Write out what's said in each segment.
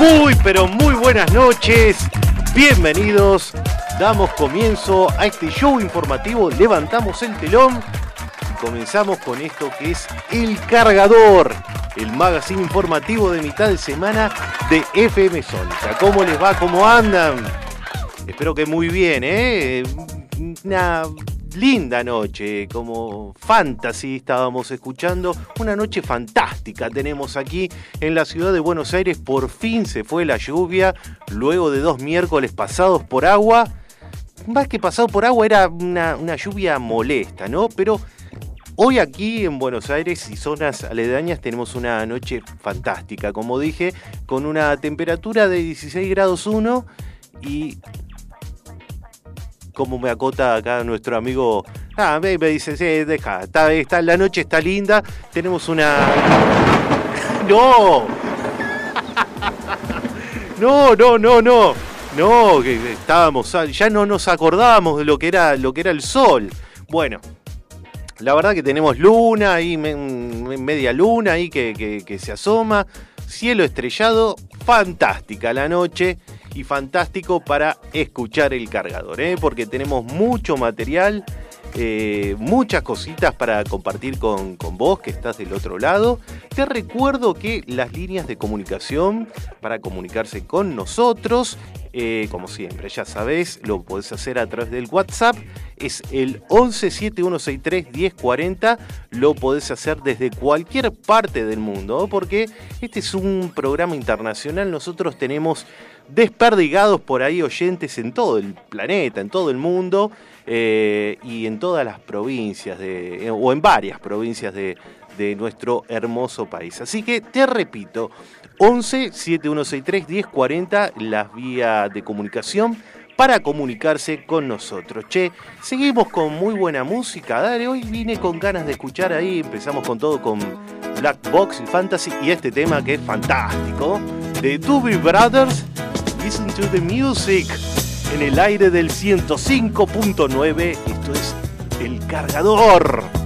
Muy, pero muy buenas noches. Bienvenidos. Damos comienzo a este show informativo. Levantamos el telón y comenzamos con esto que es El Cargador, el magazine informativo de mitad de semana de FM Sónica. ¿Cómo les va? ¿Cómo andan? Espero que muy bien, ¿eh? Linda noche, como fantasy estábamos escuchando, una noche fantástica tenemos aquí en la ciudad de Buenos Aires, por fin se fue la lluvia, luego de dos miércoles pasados por agua, más que pasado por agua era una, lluvia molesta, ¿no? Pero Hoy aquí en Buenos Aires y zonas aledañas tenemos una noche fantástica, como dije, con una temperatura de 16 grados 1 y como me acota acá nuestro amigo. Ah, me, dice, sí, deja, está, está, la noche está linda, tenemos una. ¡No! No, no, no, no. No, que estábamos. Ya no nos acordábamos de lo que era, lo que era el sol. Bueno, la verdad que tenemos luna ahí, media luna ahí que se asoma. Cielo estrellado, fantástica la noche y fantástico para escuchar el cargador, ¿eh? porque tenemos mucho material, eh, muchas cositas para compartir con, vos que estás del otro lado. Te recuerdo que las líneas de comunicación para comunicarse con nosotros, eh, como siempre, ya sabés, lo podés hacer a través del WhatsApp, es el 1171631040, lo podés hacer desde cualquier parte del mundo, porque este es un programa internacional, nosotros tenemos desperdigados por ahí oyentes en todo el planeta, en todo el mundo eh, y en todas las provincias, de, eh, o en varias provincias de, nuestro hermoso país. Así que te repito, 11 7163 1040, las vías de comunicación para comunicarse con nosotros. Che, seguimos con muy buena música. Dale, hoy vine con ganas de escuchar ahí. Empezamos con todo con Black Box y Fantasy y este tema que es fantástico de Doobie Brothers Listen to the Music en el aire del 105.9. Esto es El Cargador.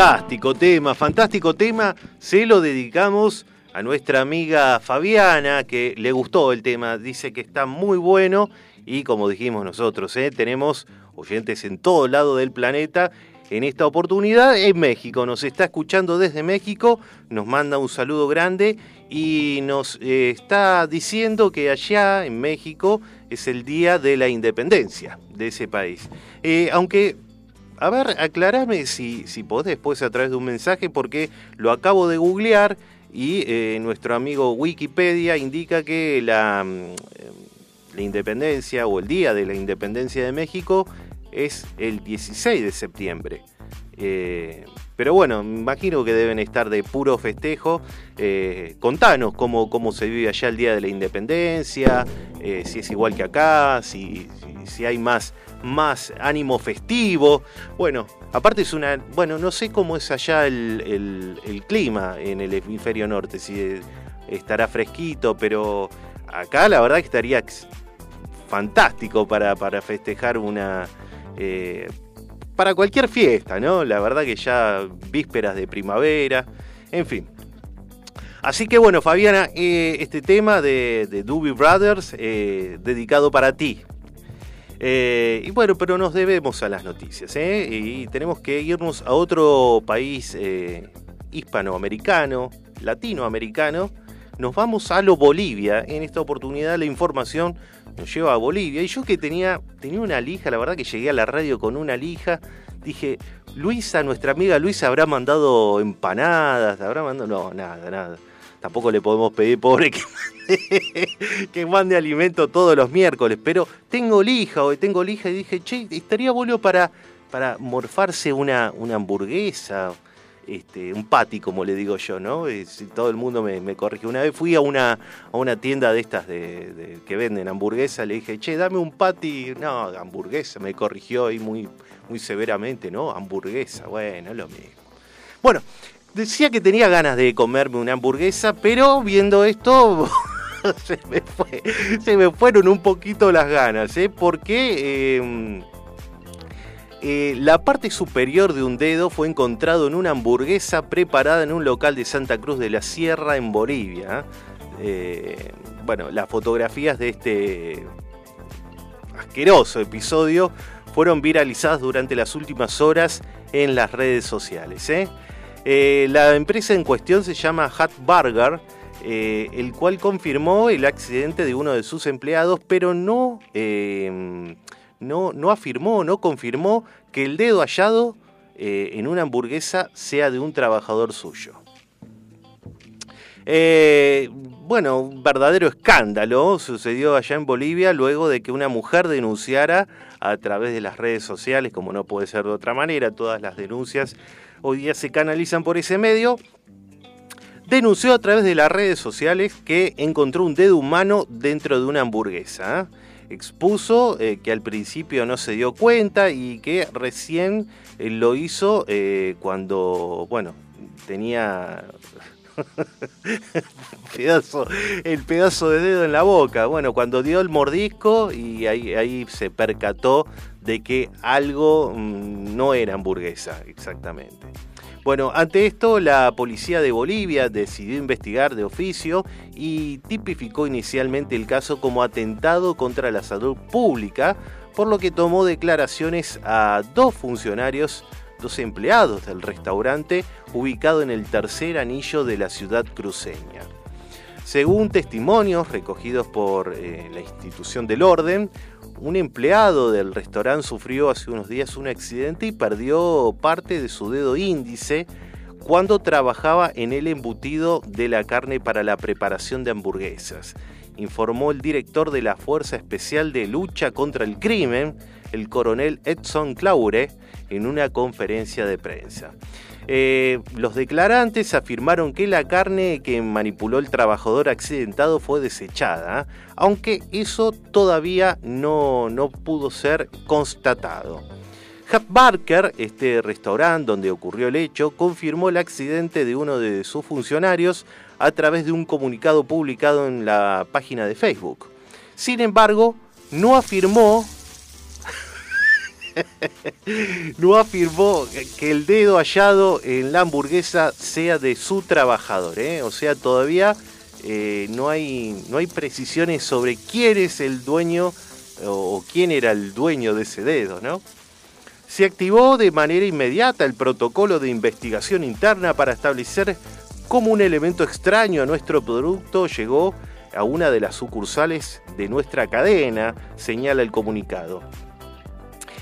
Fantástico tema, fantástico tema. Se lo dedicamos a nuestra amiga Fabiana, que le gustó el tema, dice que está muy bueno y como dijimos nosotros, ¿eh? tenemos oyentes en todo lado del planeta. En esta oportunidad en México, nos está escuchando desde México, nos manda un saludo grande y nos eh, está diciendo que allá en México es el día de la independencia de ese país. Eh, aunque a ver, aclarame si, si podés después a través de un mensaje, porque lo acabo de googlear y eh, nuestro amigo Wikipedia indica que la, mm, la, independencia o el día de la independencia de México es el 16 de septiembre. Eh, pero bueno, me imagino que deben estar de puro festejo. Eh, contanos cómo, cómo se vive allá el Día de la Independencia, si es igual que acá, si, si hay más, más ánimo festivo. Bueno, aparte es una. Bueno, no sé cómo es allá el, clima en el hemisferio norte, si estará fresquito, pero acá la verdad que estaría fantástico para, para festejar una. Eh, para cualquier fiesta, ¿no? La verdad que ya vísperas de primavera, en fin. Así que bueno, Fabiana, eh, este tema de, de Doobie Brothers, eh, dedicado para ti, eh, y bueno, pero nos debemos a las noticias, ¿eh? Y tenemos que irnos a otro país hispanoamericano, latinoamericano. Nos vamos a lo Bolivia. En esta oportunidad la información nos lleva a Bolivia. Y yo que tenía, tenía una lija, la verdad que llegué a la radio con una lija. Dije, Luisa, nuestra amiga Luisa, habrá mandado empanadas, habrá mandado. No, nada, nada. Tampoco le podemos pedir, pobre, que mande, que mande alimento todos los miércoles. Pero tengo lija, hoy tengo lija y dije, che, estaría bueno para, para morfarse una, una hamburguesa, este, un patty, como le digo yo, ¿no? todo el mundo me, corrige. Una vez fui a una, a una tienda de estas de, que venden hamburguesa, le dije, che, dame un patty. No, hamburguesa, me corrigió ahí muy, muy severamente, ¿no? Hamburguesa, bueno, lo mismo. Bueno, decía que tenía ganas de comerme una hamburguesa, pero viendo esto se, me fueron un poquito las ganas, ¿eh? porque em, eh, la parte superior de un dedo fue encontrado en una hamburguesa preparada en un local de Santa Cruz de la Sierra en Bolivia. Eh, bueno, las fotografías de este asqueroso episodio fueron viralizadas durante las últimas horas en las redes sociales. ¿eh? La empresa en cuestión se llama Hat Burger, el cual confirmó el accidente de uno de sus empleados, pero no, no, no afirmó, no confirmó que el dedo hallado en una hamburguesa sea de un trabajador suyo. bueno, un verdadero escándalo sucedió allá en Bolivia luego de que una mujer denunciara a través de las redes sociales, como no puede ser de otra manera, todas las denuncias hoy día se canalizan por ese medio, denunció a través de las redes sociales que encontró un dedo humano dentro de una hamburguesa. Expuso eh, que al principio no se dio cuenta y que recién eh, lo hizo eh, cuando, bueno, tenía el pedazo de dedo en la boca. Bueno, cuando dio el mordisco y ahí, ahí se percató de que algo mm, no era hamburguesa, exactamente. Bueno, ante esto la policía de Bolivia decidió investigar de oficio y tipificó inicialmente el caso como atentado contra la salud pública, por lo que tomó declaraciones a dos funcionarios, dos empleados del restaurante ubicado en el tercer anillo de la ciudad cruceña. Según testimonios recogidos por eh, la institución del orden, un empleado del restaurante sufrió hace unos días un accidente y perdió parte de su dedo índice cuando trabajaba en el embutido de la carne para la preparación de hamburguesas, informó el director de la Fuerza Especial de Lucha contra el Crimen, el coronel Edson Claure, en una conferencia de prensa. Eh, los declarantes afirmaron que la carne que manipuló el trabajador accidentado fue desechada, aunque eso todavía no, no pudo ser constatado. Hap Barker, este restaurante donde ocurrió el hecho, confirmó el accidente de uno de sus funcionarios a través de un comunicado publicado en la página de Facebook. Sin embargo, no afirmó no afirmó que el dedo hallado en la hamburguesa sea de su trabajador. ¿eh? O sea, todavía eh, no, hay, no hay precisiones sobre quién es el dueño o quién era el dueño de ese dedo. Se activó de manera inmediata el protocolo de investigación interna para establecer cómo un elemento extraño a nuestro producto llegó a una de las sucursales de nuestra cadena, señala el comunicado.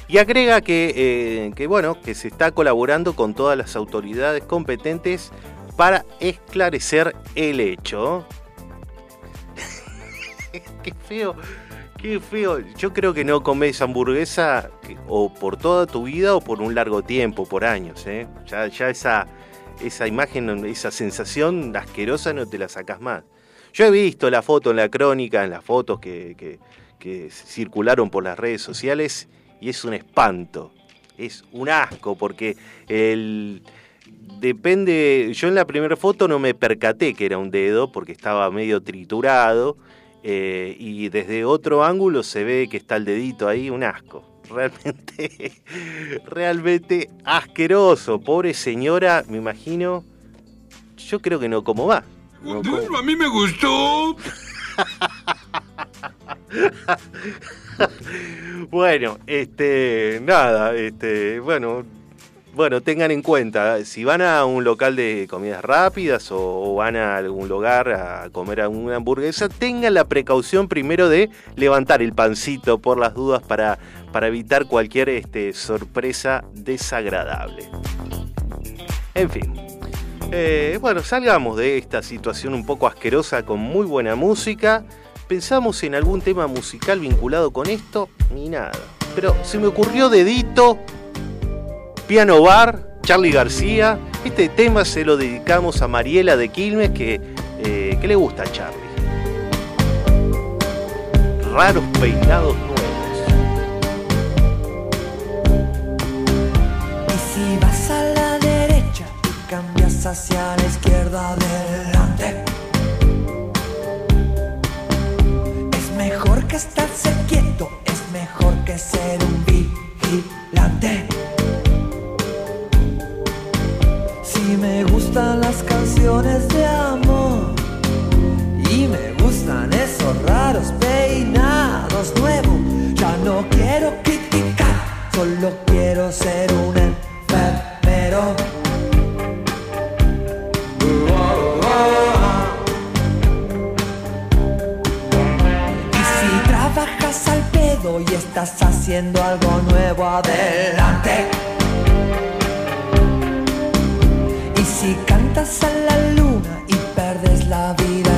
Y agrega que, eh, bueno, que se está colaborando con todas las autoridades competentes para esclarecer el hecho. qué feo, qué feo. Yo creo que no comes hamburguesa o por toda tu vida o por un largo tiempo, por años. ¿eh? Ya, ya esa, esa imagen, esa sensación asquerosa no te la sacas más. Yo he visto la foto en la crónica, en las fotos que, que circularon por las redes sociales y es un espanto, es un asco, porque el, depende, yo en la primera foto no me percaté que era un dedo porque estaba medio triturado eh, y desde otro ángulo se ve que está el dedito ahí, un asco. Realmente, realmente asqueroso. Pobre señora, me imagino. Yo creo que no como va. A mí me gustó. bueno, este, nada, este, bueno, bueno, tengan en cuenta, si van a un local de comidas rápidas o, van a algún lugar a comer alguna hamburguesa, tengan la precaución primero de levantar el pancito por las dudas para, para evitar cualquier este, sorpresa desagradable. En fin. Eh, bueno, salgamos de esta situación un poco asquerosa con muy buena música pensamos en algún tema musical vinculado con esto ni nada. Pero se me ocurrió dedito, piano bar, Charlie García. Este tema se lo dedicamos a Mariela de Quilmes que, eh, le gusta a Charlie. Raros peinados nuevos. Y si vas a la derecha y cambias hacia la izquierda adelante estarse quieto, es mejor que ser un vigilante. Si me gustan las canciones de amor y me gustan esos raros peinados nuevos, ya no quiero criticar, solo quiero ser un enfermero. Y estás haciendo algo nuevo adelante. Y si cantas a la luna y perdes la vida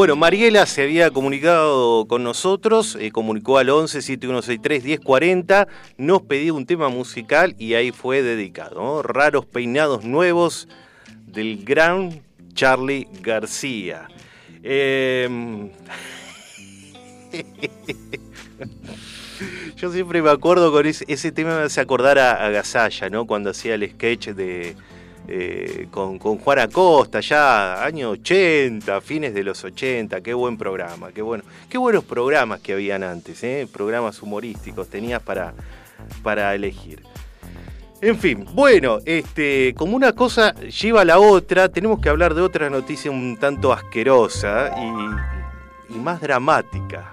Bueno, Mariela se había comunicado con nosotros, eh, comunicó al 11 7163 1040, nos pedía un tema musical y ahí fue dedicado. Raros peinados nuevos del gran Charlie García. Em, yo siempre me acuerdo con ese, tema, me hace acordar a, a ¿no? Cuando hacía el sketch de eh, con, Juan Acosta, ya años 80, fines de los 80, qué buen programa, qué bueno, qué buenos programas que habían antes, ¿eh? programas humorísticos tenías para, para elegir. En fin, bueno, este, como una cosa lleva a la otra, tenemos que hablar de otra noticia un tanto asquerosa y más dramática.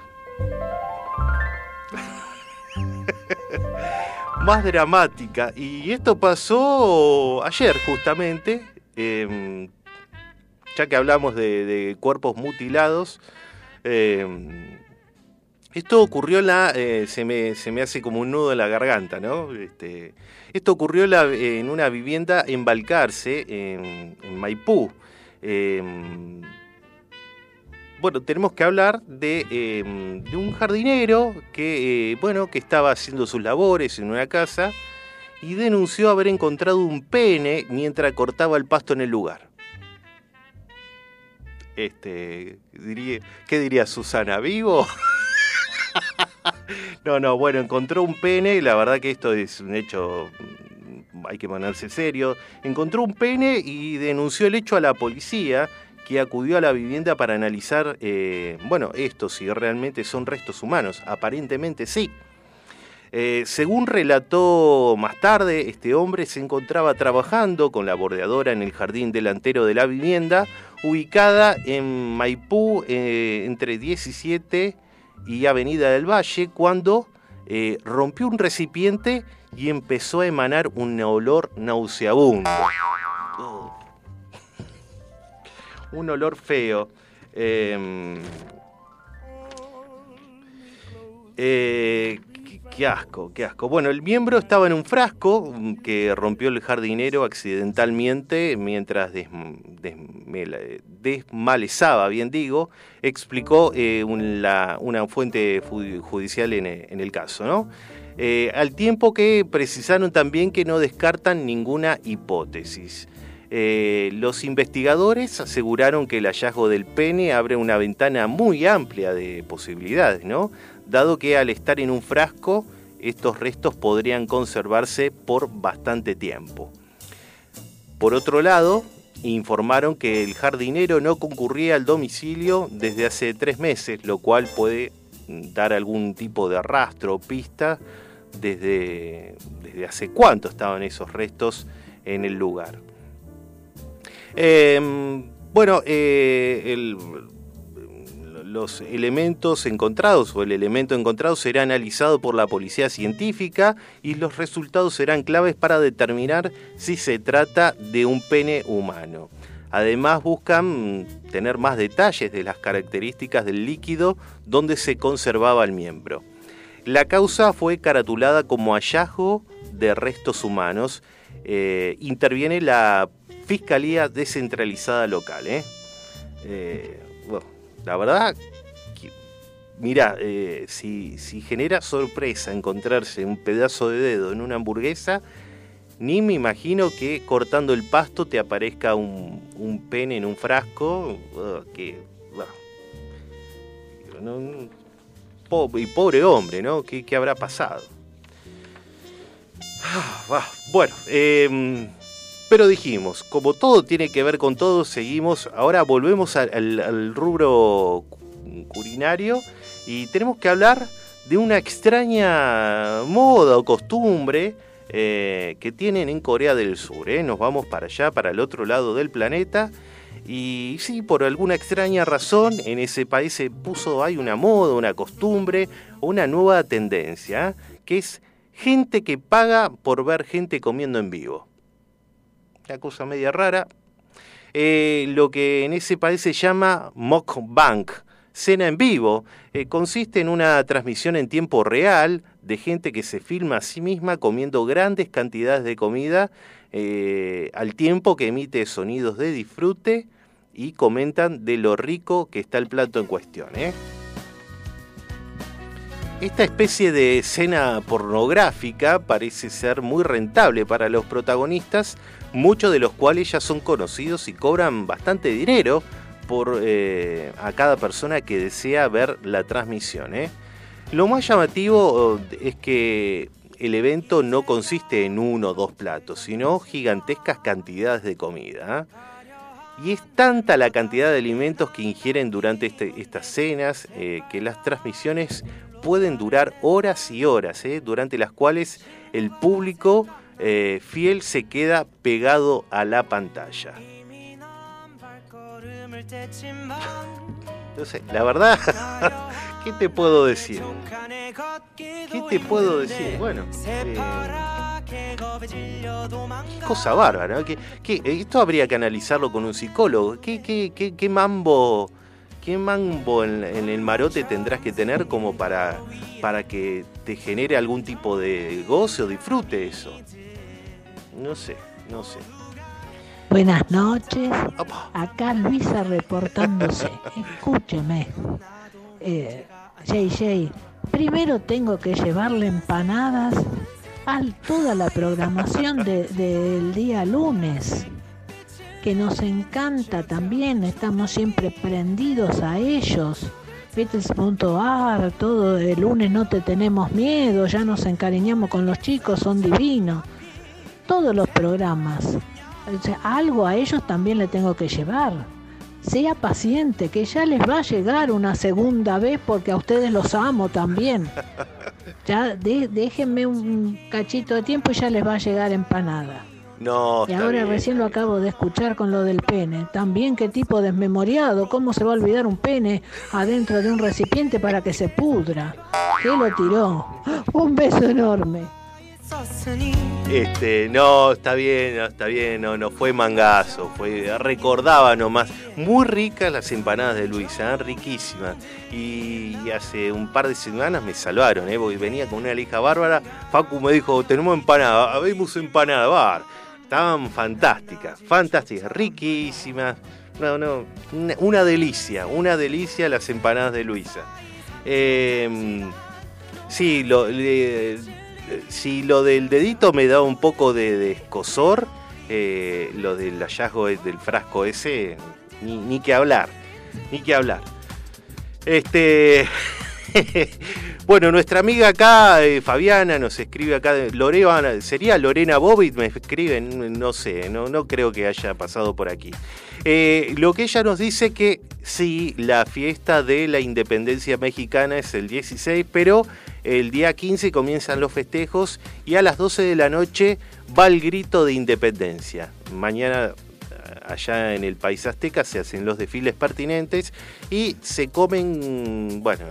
Más dramática. Y esto pasó ayer justamente, em, ya que hablamos de, cuerpos mutilados. Em, esto ocurrió la... Eh, se, me, se, me, hace como un nudo en la garganta, ¿no? Este, esto ocurrió en, una vivienda en Balcarce, en, en Maipú. Em, bueno, tenemos que hablar de, em, un jardinero que, eh, bueno, que estaba haciendo sus labores en una casa y denunció haber encontrado un pene mientras cortaba el pasto en el lugar. Este, diría, ¿qué diría Susana? ¿Vivo? no, no, bueno, encontró un pene, la verdad que esto es un hecho, hay que ponerse serio. Encontró un pene y denunció el hecho a la policía que acudió a la vivienda para analizar, eh, bueno, esto, si realmente son restos humanos. Aparentemente sí. Eh, según relató más tarde, este hombre se encontraba trabajando con la bordeadora en el jardín delantero de la vivienda, ubicada en Maipú eh, entre 17 y Avenida del Valle, cuando rompió un recipiente y empezó a emanar un olor nauseabundo un olor feo. Em, eh, qué asco, qué asco. Bueno, el miembro estaba en un frasco que rompió el jardinero accidentalmente mientras desmalezaba, bien digo, explicó eh, una fuente judicial en, el caso, ¿no? Eh, al tiempo que precisaron también que no descartan ninguna hipótesis. Eh, los investigadores aseguraron que el hallazgo del pene abre una ventana muy amplia de posibilidades. Dado que al estar en un frasco, estos restos podrían conservarse por bastante tiempo. Por otro lado, informaron que el jardinero no concurría al domicilio desde hace tres meses, lo cual puede dar algún tipo de rastro o pista desde, desde hace cuánto estaban esos restos en el lugar. Em, bueno, eh, los elementos encontrados o el elemento encontrado será analizado por la policía científica y los resultados serán claves para determinar si se trata de un pene humano. Además buscan tener más detalles de las características del líquido donde se conservaba el miembro. La causa fue caratulada como hallazgo de restos humanos. Eh, interviene la Fiscalía Descentralizada Local. ¿eh? eh bueno, la verdad, mira, eh, si, genera sorpresa encontrarse un pedazo de dedo en una hamburguesa, ni me imagino que cortando el pasto te aparezca un, pene en un frasco. que, y pobre hombre, ¿no? ¿Qué, habrá pasado? Ah, bueno, eh, pero dijimos, como todo tiene que ver con todo, seguimos, ahora volvemos al, rubro culinario y tenemos que hablar de una extraña moda o costumbre eh, que tienen en Corea del Sur. ¿eh? Nos vamos para allá, para el otro lado del planeta. Y sí, por alguna extraña razón, en ese país se puso, hay una moda, una costumbre, una nueva tendencia, que es gente que paga por ver gente comiendo en vivo. Una cosa media rara. Eh, lo que en ese país se llama mukbang, cena en vivo. Eh, consiste en una transmisión en tiempo real de gente que se filma a sí misma comiendo grandes cantidades de comida eh, al tiempo que emite sonidos de disfrute y comentan de lo rico que está el plato en cuestión. Esta especie de escena pornográfica parece ser muy rentable para los protagonistas, muchos de los cuales ya son conocidos y cobran bastante dinero por eh, a cada persona que desea ver la transmisión. ¿eh? Lo más llamativo es que el evento no consiste en uno o dos platos, sino gigantescas cantidades de comida. Y es tanta la cantidad de alimentos que ingieren durante este, estas cenas eh, que las transmisiones pueden durar horas y horas, eh, durante las cuales el público eh, fiel se queda pegado a la pantalla. Entonces, la verdad, ¿qué te puedo decir? ¿Qué te puedo decir? Bueno, cosa bárbara. ¿Qué, esto habría que analizarlo con un psicólogo. ¿Qué, qué, qué mambo, qué mambo en, el marote tendrás que tener como para, para que te genere algún tipo de goce o disfrute eso? No sé, no sé. Buenas noches. Acá Luisa reportándose. Escúcheme. Eh, Jay, primero tengo que llevarle empanadas a toda la programación del día lunes, que nos encanta también, estamos siempre prendidos a ellos. Beatles.ar, todo el lunes no te tenemos miedo, ya nos encariñamos con los chicos, son divinos. Todos los programas algo a ellos también le tengo que llevar. Sea paciente, que ya les va a llegar una segunda vez porque a ustedes los amo también. Ya déjenme un cachito de tiempo y ya les va a llegar empanada. No, y ahora recién lo acabo de escuchar con lo del pene. También qué tipo desmemoriado, cómo se va a olvidar un pene adentro de un recipiente para que se pudra. ¿Qué lo tiró? Un beso enorme. Este, no, está bien, está bien, no, no fue mangazo, fue, recordaba nomás, muy ricas las empanadas de Luisa, ¿eh? riquísimas. Y, hace un par de semanas me salvaron, ¿eh? porque venía con una lija bárbara, Facu me dijo, tenemos empanada, habemos empanada, bar. Estaban fantásticas, fantásticas, riquísimas. No, no, una, delicia, una delicia las empanadas de Luisa. Em, sí, lo, si lo del dedito me da un poco de, escosor, eh, lo del hallazgo del frasco ese, ni, ni que hablar, ni que hablar. Este. bueno, nuestra amiga acá, eh, Fabiana, nos escribe acá, Lorena, ¿sería Lorena Bobbitt? Me escriben, no sé, no, no creo que haya pasado por aquí. Eh, lo que ella nos dice que sí, la fiesta de la independencia mexicana es el 16, pero el día 15 comienzan los festejos y a las 12 de la noche va el grito de independencia. Mañana allá en el país azteca se hacen los desfiles pertinentes y se comen, bueno,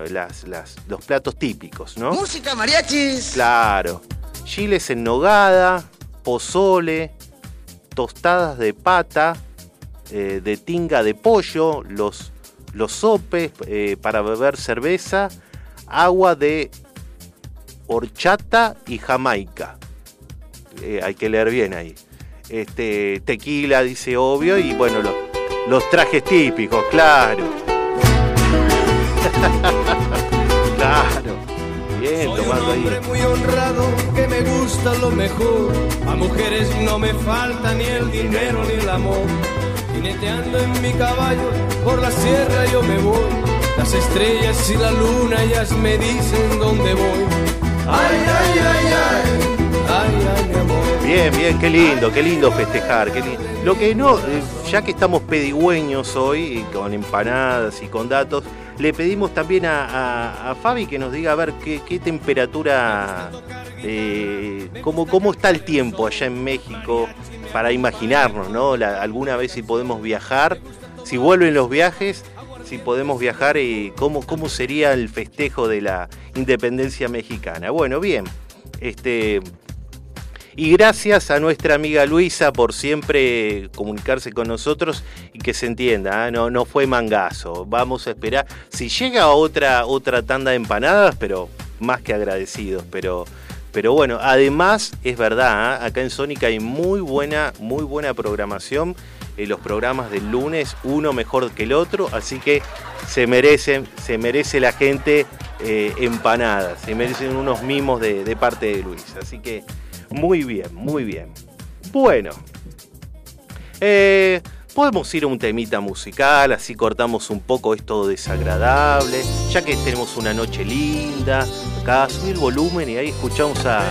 los platos típicos, ¿no? Música, mariachis. Claro. Chiles en nogada, pozole, tostadas de pata, eh, de tinga de pollo, los, los sopes eh, para beber cerveza, agua de horchata y jamaica. Eh, hay que leer bien ahí este, tequila, dice obvio, y bueno, los trajes típicos, claro. claro. Bien, Soy un hombre muy honrado que me gusta lo mejor. A mujeres no me falta ni el dinero ni el amor. Jineteando en mi caballo por la sierra yo me voy. Las estrellas y la luna ellas me dicen dónde voy. Bien, bien, qué lindo, qué lindo festejar. Lo que no, eh, ya que estamos pedigüeños hoy, con empanadas y con datos, le pedimos también a, Fabi que nos diga a ver qué, temperatura, eh, cómo, cómo está el tiempo allá en México, para imaginarnos, ¿no? alguna vez si podemos viajar si vuelven los viajes, si podemos viajar y cómo, cómo sería el festejo de la independencia mexicana. Bueno, bien, este, y gracias a nuestra amiga Luisa por siempre comunicarse con nosotros y que se entienda, ¿eh? no, no fue mangazo. Vamos a esperar. Si llega otra, otra tanda de empanadas, pero más que agradecidos. Pero, pero bueno, además es verdad, ¿eh? acá en Sónica hay muy buena, muy buena programación. Los programas del lunes, uno mejor que el otro, así que se merecen, se merece la gente eh, empanadas, se merecen unos mimos de, parte de Luis. Así que muy bien, muy bien. Bueno. Eh, podemos ir a un temita musical, así cortamos un poco esto desagradable, ya que tenemos una noche linda. Acá subir volumen y ahí escuchamos a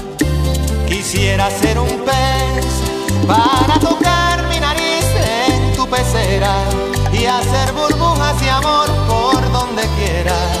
Quisiera ser un pez para tocar mi nariz en tu pecera y hacer burbujas de amor por donde quiera.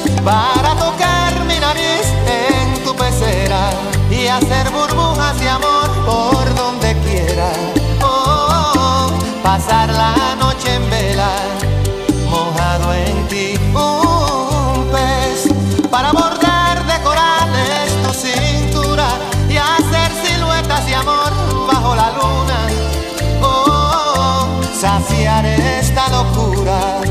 para tocar mi nariz en tu pecera y hacer burbujas de amor por donde quiera. Oh, pasar la noche en vela, mojado en ti, un pez para bordar de corales tu cintura y hacer siluetas de amor bajo la luna. Oh, saciar esta locura,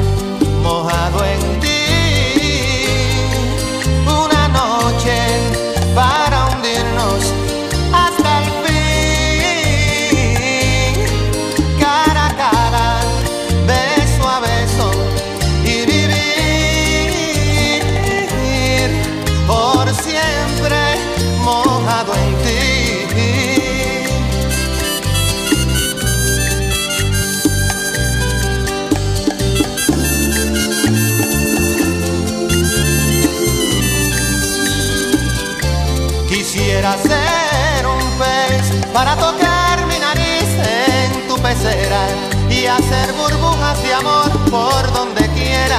hacer burbujas de amor por donde quiera.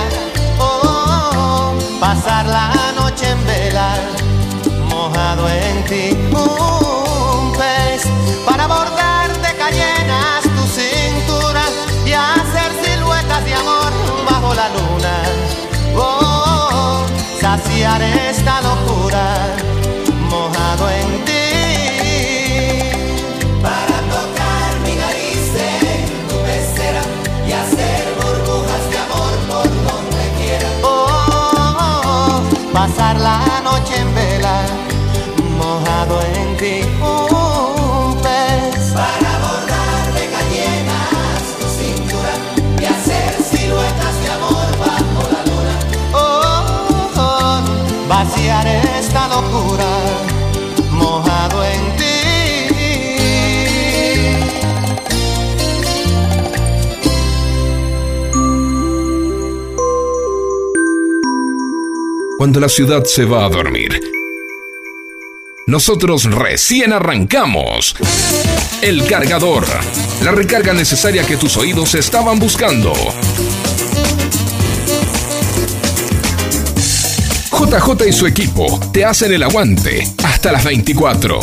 Oh, pasar la noche en vela, mojado en ti. Un pez para bordar de cayenas tu cintura y hacer siluetas de amor bajo la luna. Oh, saciar esta locura mojado en ti. Cuando la ciudad se va a dormir, Nosotros recién arrancamos. El cargador. La recarga necesaria que tus oídos estaban buscando. JJ y su equipo te hacen el aguante hasta las 24.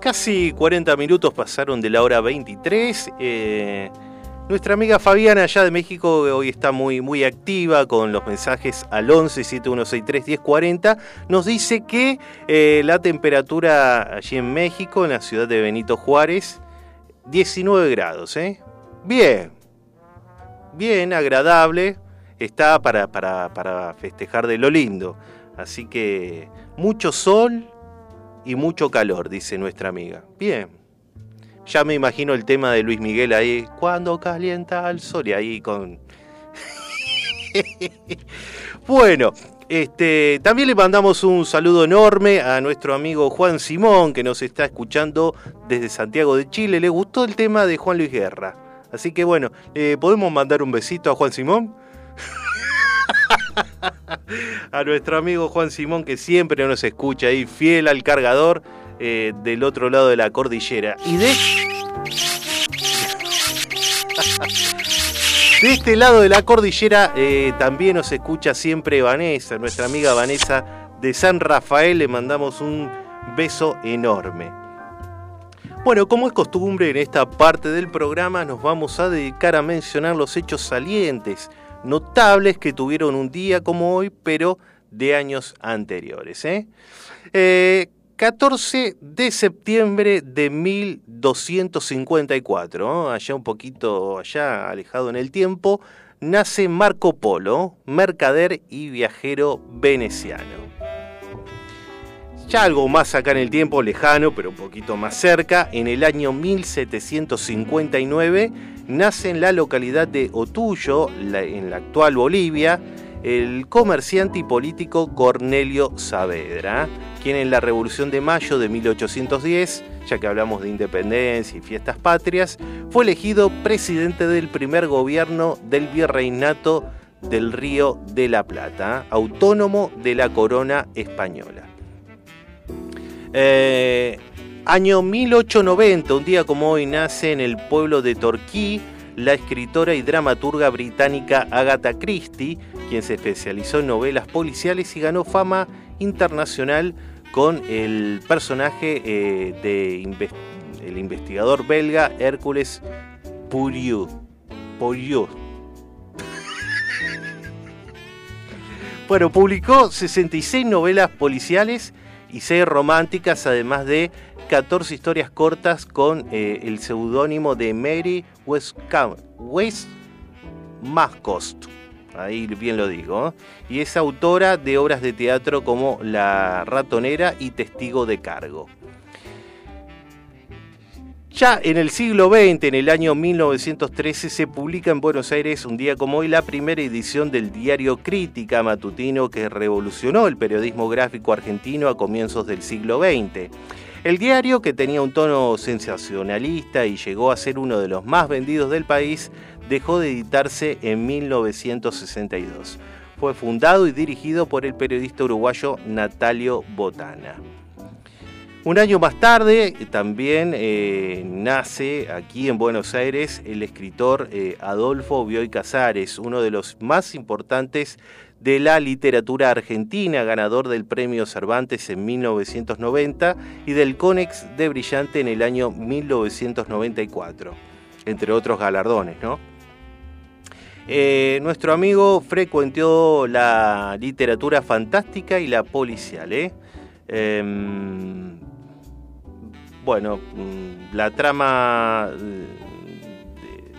Casi 40 minutos pasaron de la hora 23. Eh, nuestra amiga Fabiana allá de México hoy está muy, muy activa con los mensajes al 11 7163 1040. Nos dice que eh, la temperatura allí en México, en la ciudad de Benito Juárez, 19 grados. ¿eh? Bien, bien, agradable. Está para, para, para festejar de lo lindo. Así que mucho sol, y mucho calor, dice nuestra amiga. Bien. Ya me imagino el tema de Luis Miguel ahí, cuando calienta el sol, y ahí con... bueno, este, también le mandamos un saludo enorme a nuestro amigo Juan Simón, que nos está escuchando desde Santiago de Chile. Le gustó el tema de Juan Luis Guerra. Así que bueno, eh, ¿podemos mandar un besito a Juan Simón? a nuestro amigo Juan Simón que siempre nos escucha ahí, fiel al cargador eh, del otro lado de la cordillera. Y de... de este lado de la cordillera eh, también nos escucha siempre Vanessa, nuestra amiga Vanessa de San Rafael. Le mandamos un beso enorme. Bueno, como es costumbre en esta parte del programa, nos vamos a dedicar a mencionar los hechos salientes notables que tuvieron un día como hoy, pero de años anteriores. 14 ¿eh? Eh, de septiembre de 1254, allá un poquito allá alejado en el tiempo, nace Marco Polo, mercader y viajero veneciano. Ya algo más acá en el tiempo, lejano, pero un poquito más cerca, en el año 1759 nace en la localidad de Otuyo, en la actual Bolivia, el comerciante y político Cornelio Saavedra, quien en la Revolución de Mayo de 1810, ya que hablamos de independencia y fiestas patrias, fue elegido presidente del primer gobierno del virreinato del Río de la Plata, autónomo de la corona española. Eh, año 1890, un día como hoy, nace en el pueblo de Torquí la escritora y dramaturga británica Agatha Christie, quien se especializó en novelas policiales y ganó fama internacional con el personaje eh, de investigador belga Hércules Poirot. bueno, publicó 66 novelas policiales y seis románticas, además de 14 historias cortas con eh, el seudónimo de Mary West, West. Ahí bien lo digo. Y es autora de obras de teatro como La ratonera y Testigo de cargo. Ya en el siglo XX, en el año 1913, se publica en Buenos Aires, un día como hoy, la primera edición del diario Crítica matutino que revolucionó el periodismo gráfico argentino a comienzos del siglo XX. El diario, que tenía un tono sensacionalista y llegó a ser uno de los más vendidos del país, dejó de editarse en 1962. Fue fundado y dirigido por el periodista uruguayo Natalio Botana. Un año más tarde también eh, nace aquí en Buenos Aires el escritor eh, Adolfo Bioy Casares, uno de los más importantes de la literatura argentina, ganador del premio Cervantes en 1990 y del Conex de Brillante en el año 1994, entre otros galardones, ¿no? Eh, nuestro amigo frecuentó la literatura fantástica y la policial, ¿eh? Em, bueno, mm, la trama eh,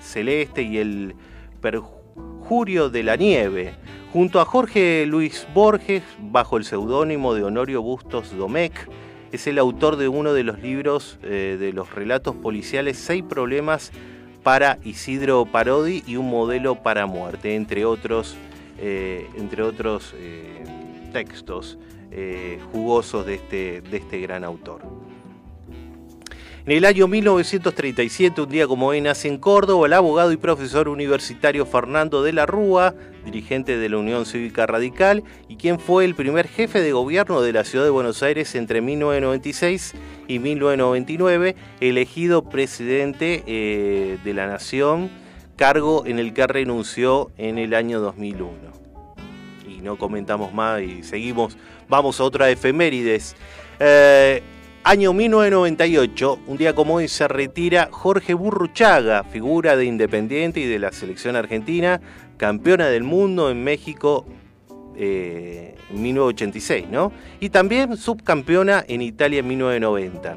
celeste y el perjurio de la nieve, junto a Jorge Luis Borges, bajo el seudónimo de Honorio Bustos Domecq, es el autor de uno de los libros eh, de los relatos policiales Seis problemas para Isidro Parodi y un modelo para muerte, entre otros, eh, entre otros textos jugosos de este, de este gran autor. En el año 1937, un día como hoy, nace en Córdoba el abogado y profesor universitario Fernando de la Rúa, dirigente de la Unión Cívica Radical y quien fue el primer jefe de gobierno de la ciudad de Buenos Aires entre 1996 y 1999, elegido presidente eh, de la Nación, cargo en el que renunció en el año 2001. Y no comentamos más y seguimos, vamos a otra efemérides. Eh, Año 1998, un día como hoy se retira Jorge Burruchaga, figura de Independiente y de la selección argentina, campeona del mundo en México eh, en 1986, ¿no? Y también subcampeona en Italia en 1990.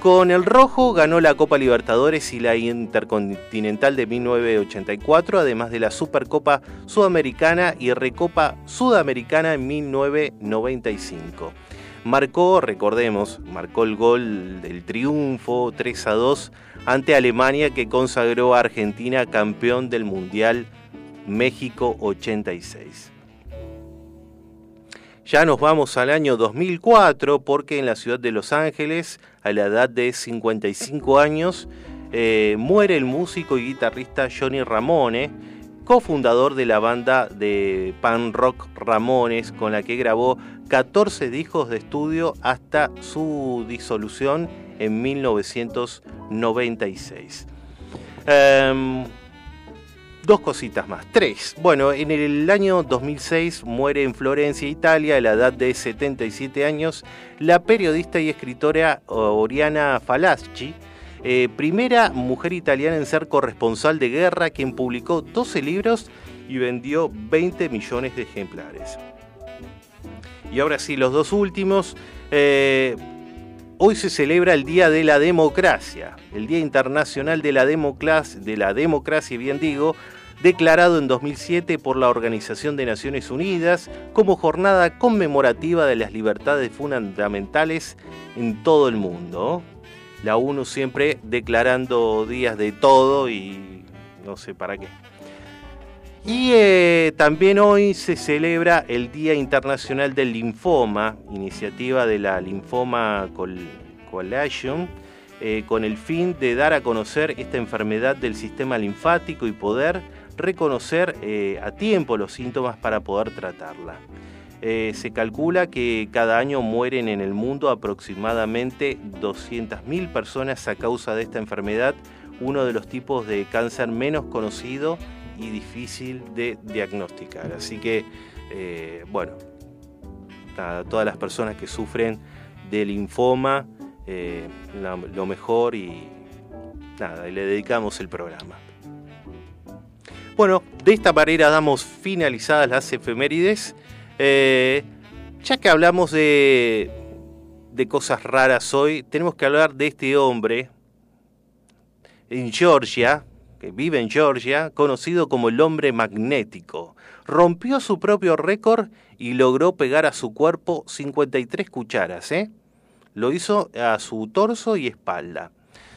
Con el rojo ganó la Copa Libertadores y la Intercontinental de 1984, además de la Supercopa Sudamericana y Recopa Sudamericana en 1995 marcó, recordemos, marcó el gol del triunfo 3 a 2 ante Alemania que consagró a Argentina campeón del Mundial México 86. Ya nos vamos al año 2004 porque en la ciudad de Los Ángeles, a la edad de 55 años, eh, muere el músico y guitarrista Johnny Ramone, cofundador de la banda de pan rock Ramones, con la que grabó 14 discos de estudio hasta su disolución en 1996. Em, dos cositas más, tres. Bueno, en el año 2006 muere en Florencia, Italia, a la edad de 77 años, la periodista y escritora Oriana Falaschi, eh, primera mujer italiana en ser corresponsal de guerra, quien publicó 12 libros y vendió 20 millones de ejemplares. Y ahora sí, los dos últimos. Eh, hoy se celebra el Día de la Democracia, el Día Internacional de la, de la Democracia, bien digo, declarado en 2007 por la Organización de Naciones Unidas como jornada conmemorativa de las libertades fundamentales en todo el mundo la ONU siempre declarando días de todo y no sé para qué. Y eh, también hoy se celebra el Día Internacional del Linfoma, iniciativa de la Linfoma Coalition, eh, con el fin de dar a conocer esta enfermedad del sistema linfático y poder reconocer eh, a tiempo los síntomas para poder tratarla. Eh, se calcula que cada año mueren en el mundo aproximadamente 200.000 personas a causa de esta enfermedad, uno de los tipos de cáncer menos conocido y difícil de diagnosticar. Así que, eh, bueno, a todas las personas que sufren de linfoma, eh, lo mejor y nada, le dedicamos el programa. Bueno, de esta manera damos finalizadas las efemérides. Eh, ya que hablamos de, de cosas raras hoy, tenemos que hablar de este hombre en Georgia, vive en Georgia, conocido como el hombre magnético. Rompió su propio récord y logró pegar a su cuerpo 53 cucharas. ¿eh? Lo hizo a su torso y espalda.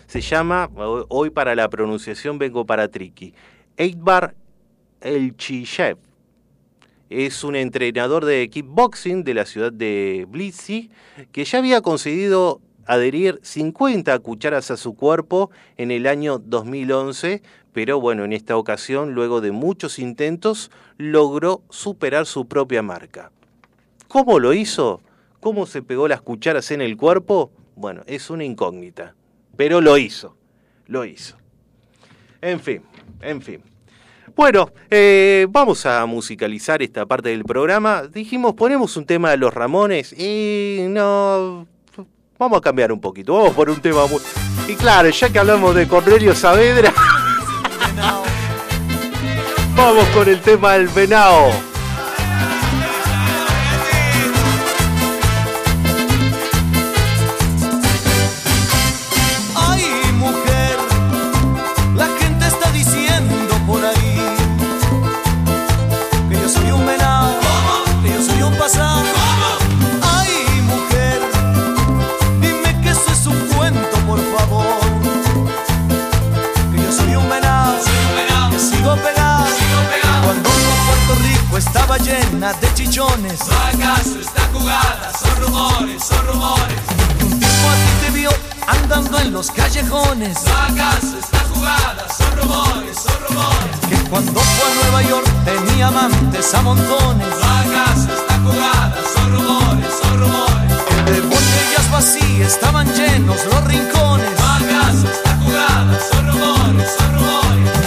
Se llama, hoy para la pronunciación vengo para Triki, Eidbar Elchishev es un entrenador de kickboxing de la ciudad de Blitzy que ya había conseguido adherir 50 cucharas a su cuerpo en el año 2011, pero bueno, en esta ocasión, luego de muchos intentos, logró superar su propia marca. ¿Cómo lo hizo? ¿Cómo se pegó las cucharas en el cuerpo? Bueno, es una incógnita, pero lo hizo, lo hizo. En fin, en fin. Bueno, eh, vamos a musicalizar esta parte del programa. Dijimos, ponemos un tema de los Ramones y no... Vamos a cambiar un poquito, vamos por un tema muy... Y claro, ya que hablamos de Cornelio Saavedra, vamos con el tema del venado. Los callejones. La casa está jugada, son rumores, son rumores. Que cuando fue a Nueva York tenía amantes a montones. La casa está jugada, son rumores, son rumores. Que de botellas vacías estaban llenos los rincones. La casa está jugada, son rumores, son rumores.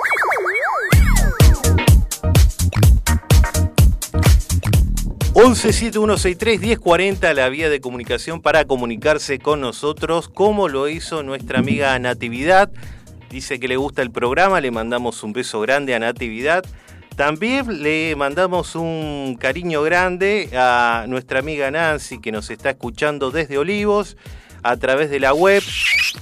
...117163-1040... la vía de comunicación para comunicarse con nosotros... ...como lo hizo nuestra amiga Natividad... ...dice que le gusta el programa... ...le mandamos un beso grande a Natividad... También le mandamos un cariño grande a nuestra amiga Nancy que nos está escuchando desde Olivos a través de la web.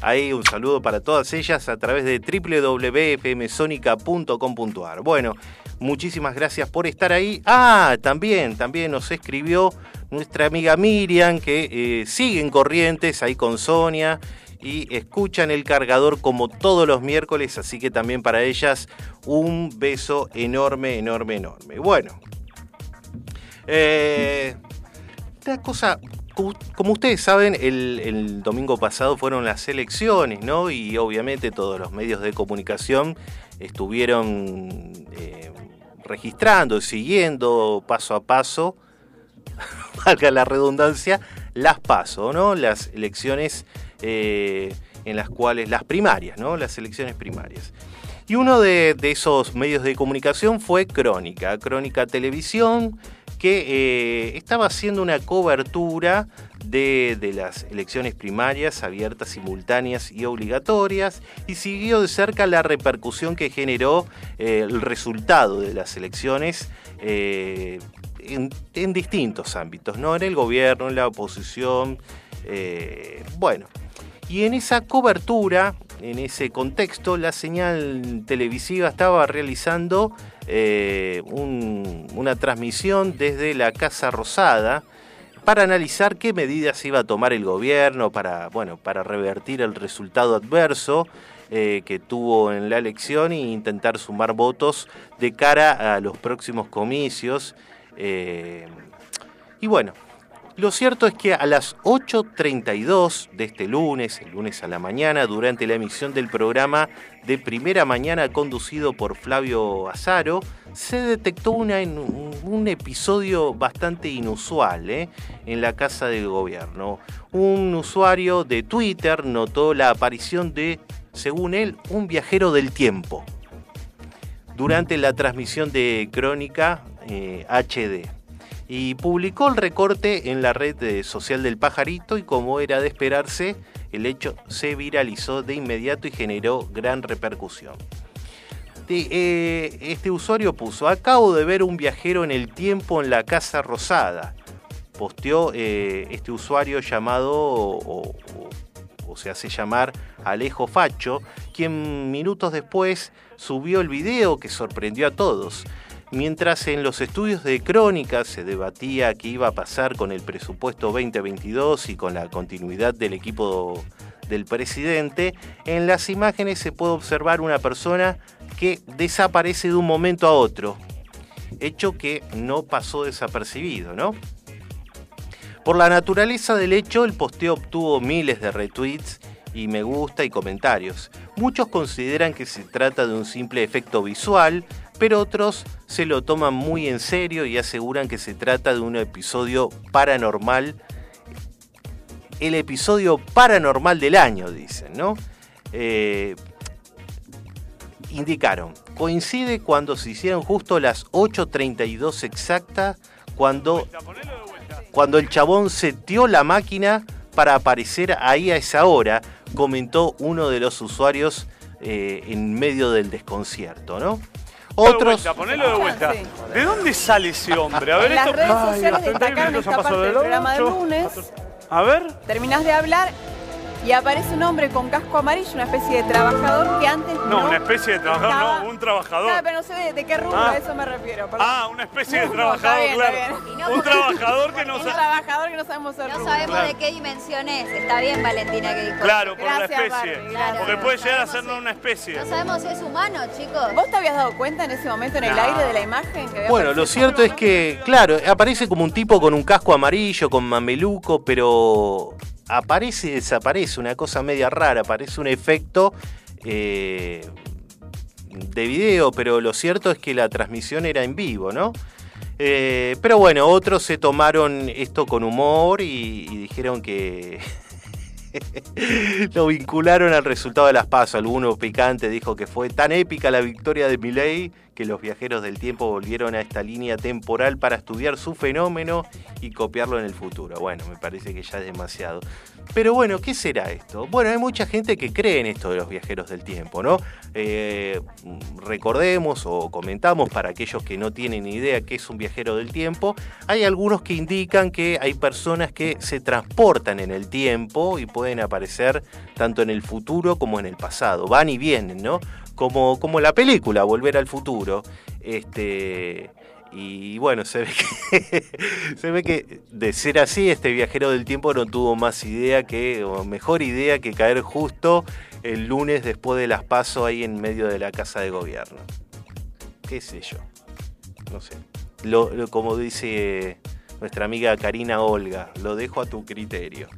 Ahí un saludo para todas ellas a través de www.fmsonica.com.ar. Bueno, muchísimas gracias por estar ahí. Ah, también, también nos escribió nuestra amiga Miriam que eh, sigue en Corrientes ahí con Sonia y escuchan el cargador como todos los miércoles, así que también para ellas un beso enorme, enorme, enorme. Bueno, eh, una cosa, como, ustedes saben, el, domingo pasado fueron las elecciones, ¿no? Y obviamente todos los medios de comunicación estuvieron eh, registrando, siguiendo paso a paso, valga la redundancia, las paso, ¿no? Las elecciones eh, en las cuales, las primarias, ¿no? Las elecciones primarias. Y uno de esos medios de comunicación fue Crónica, Crónica Televisión, que eh, estaba haciendo una cobertura de, de, las elecciones primarias abiertas, simultáneas y obligatorias y siguió de cerca la repercusión que generó eh, el resultado de las elecciones eh, en, en, distintos ámbitos, ¿no? en el gobierno, en la oposición, bueno. Y en esa cobertura en ese contexto, la señal televisiva estaba realizando eh, una transmisión desde la Casa Rosada para analizar qué medidas iba a tomar el gobierno para, bueno, para revertir el resultado adverso eh, que tuvo en la elección e intentar sumar votos de cara a los próximos comicios. Eh, y bueno, lo cierto es que a las 8.32 de este lunes, el lunes a la mañana, durante la emisión del programa de primera mañana conducido por Flavio Azaro, se detectó un, episodio bastante inusual ¿eh? en la casa del gobierno. Un usuario de Twitter notó la aparición de según él, un viajero del tiempo durante la transmisión de Crónica HD. Y publicó el recorte en la red social del pajarito y como era de esperarse, el hecho se viralizó de inmediato y generó gran repercusión. Eh, este usuario puso, acabo de ver un viajero en el tiempo en la Casa Rosada. Posteó eh, este usuario llamado, o se hace llamar Alejo Facho, quien minutos después subió el video que sorprendió a todos. Mientras en los estudios de crónica se debatía qué iba a pasar con el presupuesto 2022 y con la continuidad del equipo del presidente, en las imágenes se puede observar una persona que desaparece de un momento a otro, hecho que no pasó desapercibido, ¿no? Por la naturaleza del hecho, el posteo obtuvo miles de retweets y me gusta y comentarios. Muchos consideran que se trata de un simple efecto visual, pero otros se lo toman muy en serio y aseguran que se trata de un episodio paranormal. El episodio paranormal del año, dicen, ¿no? Eh, indicaron, coincide cuando se hicieron justo las 8.32 exactas, cuando cuando el chabón setió la máquina para aparecer ahí a esa hora, comentó uno de los usuarios eh, en medio del desconcierto, ¿no? Otros. De vuelta, de vuelta. ¿De dónde sale ese hombre? A ver, en las redes sociales destacaron esta parte del programa del lunes. A ver. Terminás de hablar y aparece un hombre con casco amarillo, una especie de trabajador que antes no... No, una especie de trabajador, no, un trabajador. No, pero no sé de, qué rubro, ah. a eso me refiero. Ah, una especie de trabajador, claro. un trabajador que no Un trabajador que no sabemos el No sabemos de qué dimensión es. Está bien, Valentina, que dijo. Claro, por la especie. Porque puede llegar a ser una especie. No sabemos si es humano, chicos. ¿Vos te habías dado cuenta en ese momento en el aire de la imagen? Que bueno, lo cierto es que, claro, aparece como un tipo con un casco amarillo, con mameluco, pero aparece y desaparece, una cosa media rara, parece un efecto eh, de video, pero lo cierto es que la transmisión era en vivo, ¿no? Eh, pero bueno, otros se tomaron esto con humor y, dijeron que lo vincularon al resultado de las pasos. Alguno picante dijo que fue tan épica la victoria de Milley que los viajeros del tiempo volvieron a esta línea temporal para estudiar su fenómeno y copiarlo en el futuro. Bueno, me parece que ya es demasiado. Pero bueno, ¿qué será esto? Bueno, hay mucha gente que cree en esto de los viajeros del tiempo, ¿no? Eh, recordemos o comentamos para aquellos que no tienen idea qué es un viajero del tiempo, hay algunos que indican que hay personas que se transportan en el tiempo y pueden aparecer tanto en el futuro como en el pasado, van y vienen, ¿no? Como, como la película, Volver al Futuro. Este, y bueno, se ve, que, se ve que de ser así, este viajero del tiempo no tuvo más idea que, o mejor idea que caer justo el lunes después de las pasos ahí en medio de la casa de gobierno. ¿Qué sé yo? No sé. como dice nuestra amiga Karina Olga, lo dejo a tu criterio.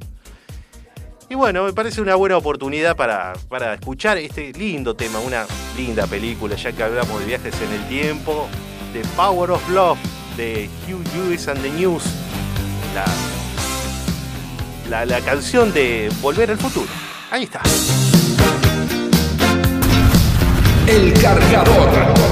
Y bueno, me parece una buena oportunidad para, escuchar este lindo tema, una linda película, ya que hablamos de viajes en el tiempo, The Power of Love, de Hugh Lewis and the News, la, la canción de Volver al Futuro. Ahí está. El cargador.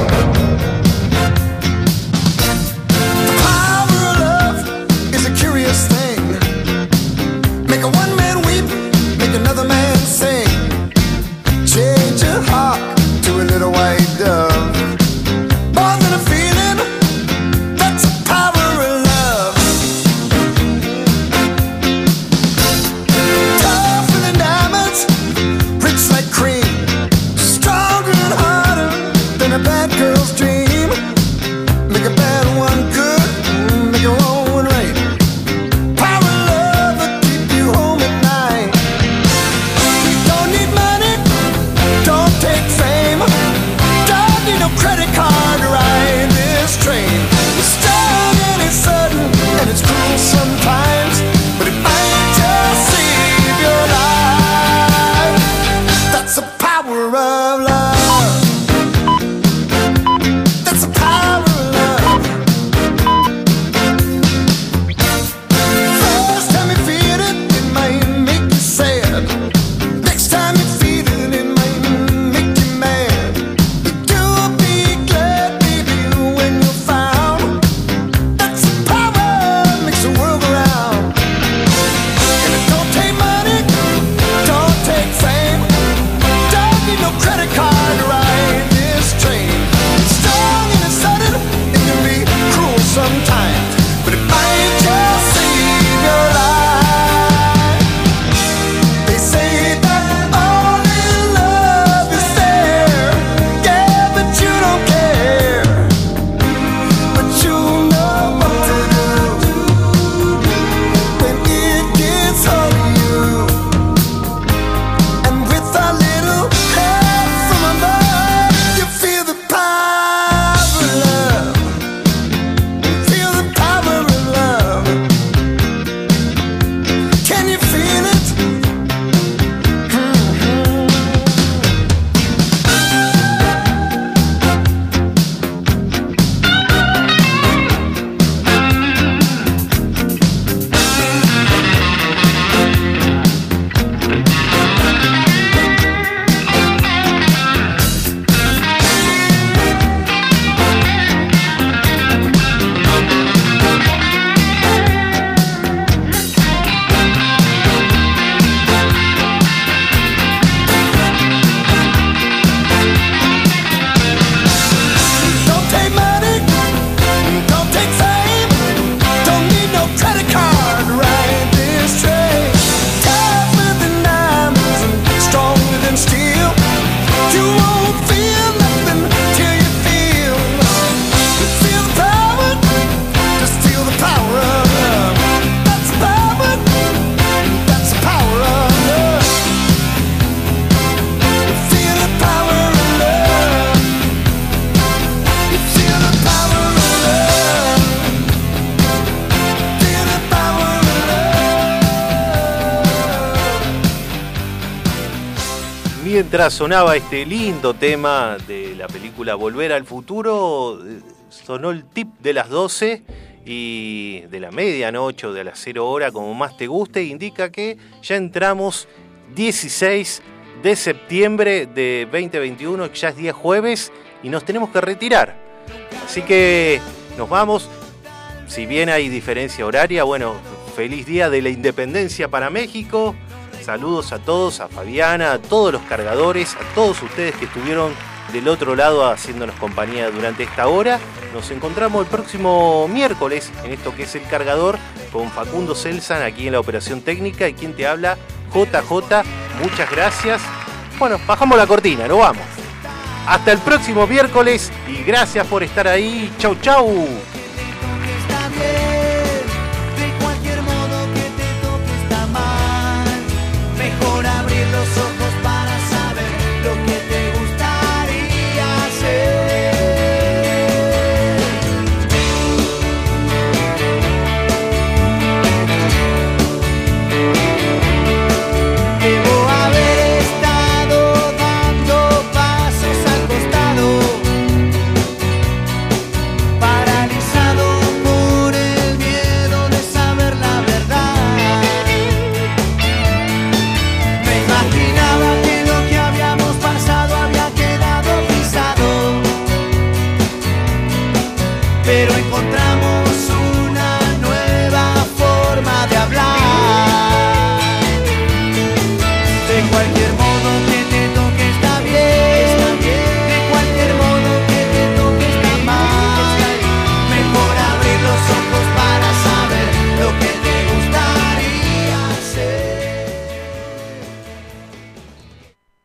Sonaba este lindo tema de la película Volver al Futuro, eh, sonó el tip de las 12 y de la medianoche o de las 0 hora, como más te guste, indica que ya entramos 16 de septiembre de 2021, ya es día jueves y nos tenemos que retirar. Así que nos vamos. Si bien hay diferencia horaria, bueno, feliz día de la independencia para México. Saludos a todos, a Fabiana, a todos los cargadores, a todos ustedes que estuvieron del otro lado haciéndonos compañía durante esta hora. Nos encontramos el próximo miércoles en esto que es el cargador con Facundo Celsan aquí en la operación técnica y quien te habla, JJ. Muchas gracias. Bueno, bajamos la cortina, nos vamos. Hasta el próximo miércoles y gracias por estar ahí. Chau, chau.